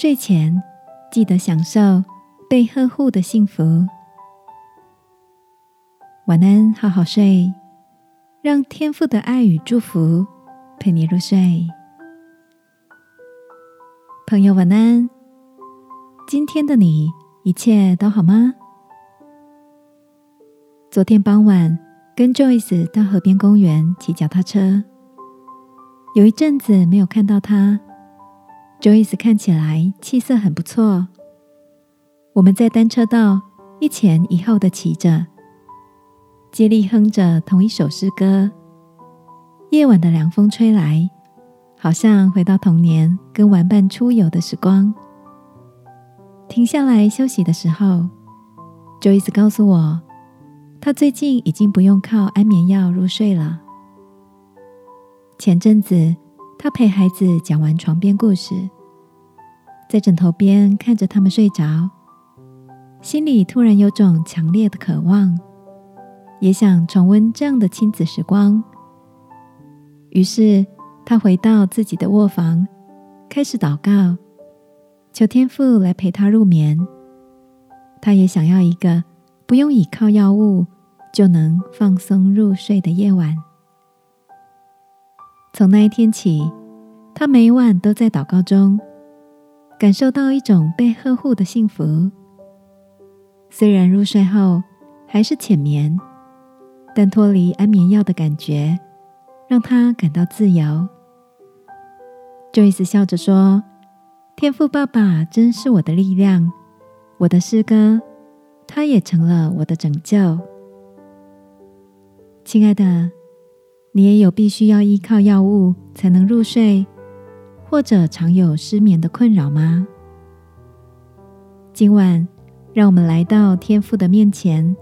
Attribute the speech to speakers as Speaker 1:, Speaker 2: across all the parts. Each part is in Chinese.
Speaker 1: 睡前记得享受被呵护的幸福。晚安，好好睡，让天父的爱与祝福陪你入睡。朋友，晚安。今天的你一切都好吗？昨天傍晚跟 Joyce 到河边公园骑脚踏车，有一阵子没有看到他。Joyce 看起来气色很不错。我们在单车道一前一后的骑着，接力哼着同一首诗歌。夜晚的凉风吹来，好像回到童年跟玩伴出游的时光。停下来休息的时候，Joyce 告诉我，他最近已经不用靠安眠药入睡了。前阵子。他陪孩子讲完床边故事，在枕头边看着他们睡着，心里突然有种强烈的渴望，也想重温这样的亲子时光。于是他回到自己的卧房，开始祷告，求天父来陪他入眠。他也想要一个不用倚靠药物就能放松入睡的夜晚。从那一天起，他每晚都在祷告中感受到一种被呵护的幸福。虽然入睡后还是浅眠，但脱离安眠药的感觉让他感到自由。Joyce 笑着说：“天赋爸爸真是我的力量，我的诗歌，他也成了我的拯救。”亲爱的。你也有必须要依靠药物才能入睡，或者常有失眠的困扰吗？今晚，让我们来到天父的面前，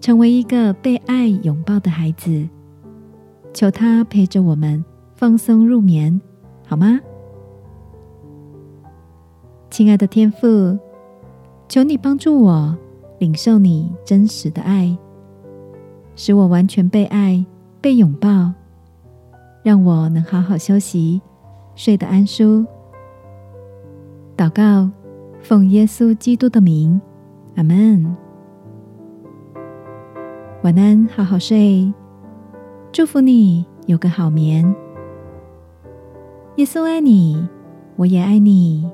Speaker 1: 成为一个被爱拥抱的孩子，求他陪着我们放松入眠，好吗？亲爱的天父，求你帮助我领受你真实的爱，使我完全被爱。被拥抱，让我能好好休息，睡得安舒。祷告，奉耶稣基督的名，阿门。晚安，好好睡，祝福你有个好眠。耶稣爱你，我也爱你。